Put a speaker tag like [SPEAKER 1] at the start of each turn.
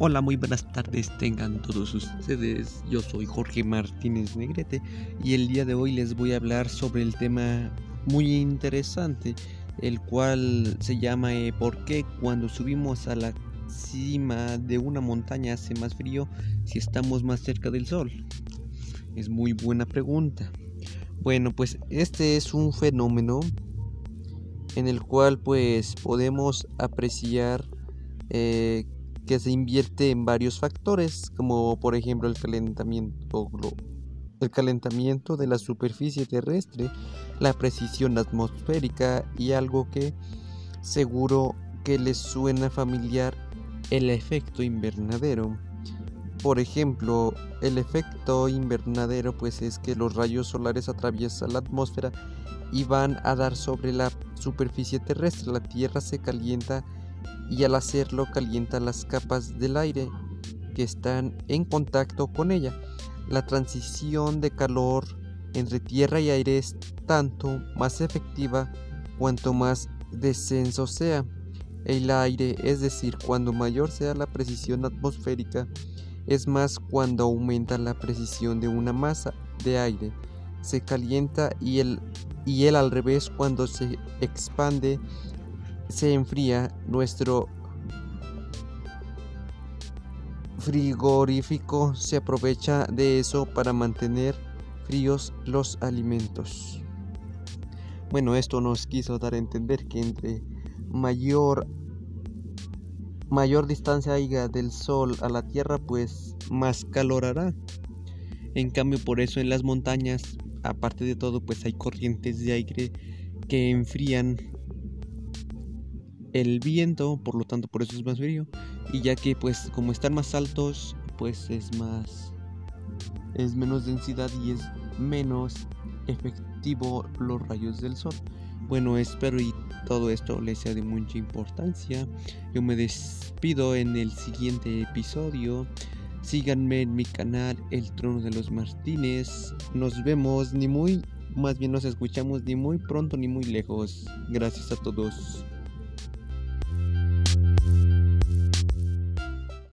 [SPEAKER 1] Hola, muy buenas tardes tengan todos ustedes. Yo soy Jorge Martínez Negrete y el día de hoy les voy a hablar sobre el tema muy interesante, el cual se llama eh, ¿Por qué cuando subimos a la cima de una montaña hace más frío si estamos más cerca del sol? Es muy buena pregunta. Bueno, pues este es un fenómeno en el cual pues podemos apreciar eh, que se invierte en varios factores, como por ejemplo el calentamiento, el calentamiento de la superficie terrestre, la precisión atmosférica y algo que seguro que les suena familiar, el efecto invernadero. Por ejemplo, el efecto invernadero pues es que los rayos solares atraviesan la atmósfera y van a dar sobre la superficie terrestre. La Tierra se calienta y al hacerlo calienta las capas del aire que están en contacto con ella. La transición de calor entre tierra y aire es tanto más efectiva cuanto más descenso sea el aire, es decir, cuando mayor sea la precisión atmosférica, es más cuando aumenta la precisión de una masa de aire. Se calienta y el, y el al revés cuando se expande se enfría, nuestro frigorífico se aprovecha de eso para mantener fríos los alimentos. Bueno, esto nos quiso dar a entender que entre mayor mayor distancia haya del sol a la tierra, pues más calor hará. En cambio, por eso en las montañas, aparte de todo, pues hay corrientes de aire que enfrían el viento, por lo tanto por eso es más frío. Y ya que pues como están más altos, pues es más es menos densidad y es menos efectivo los rayos del sol. Bueno, espero y todo esto les sea de mucha importancia. Yo me despido en el siguiente episodio. Síganme en mi canal El Trono de los Martínez. Nos vemos ni muy, más bien nos escuchamos ni muy pronto ni muy lejos. Gracias a todos.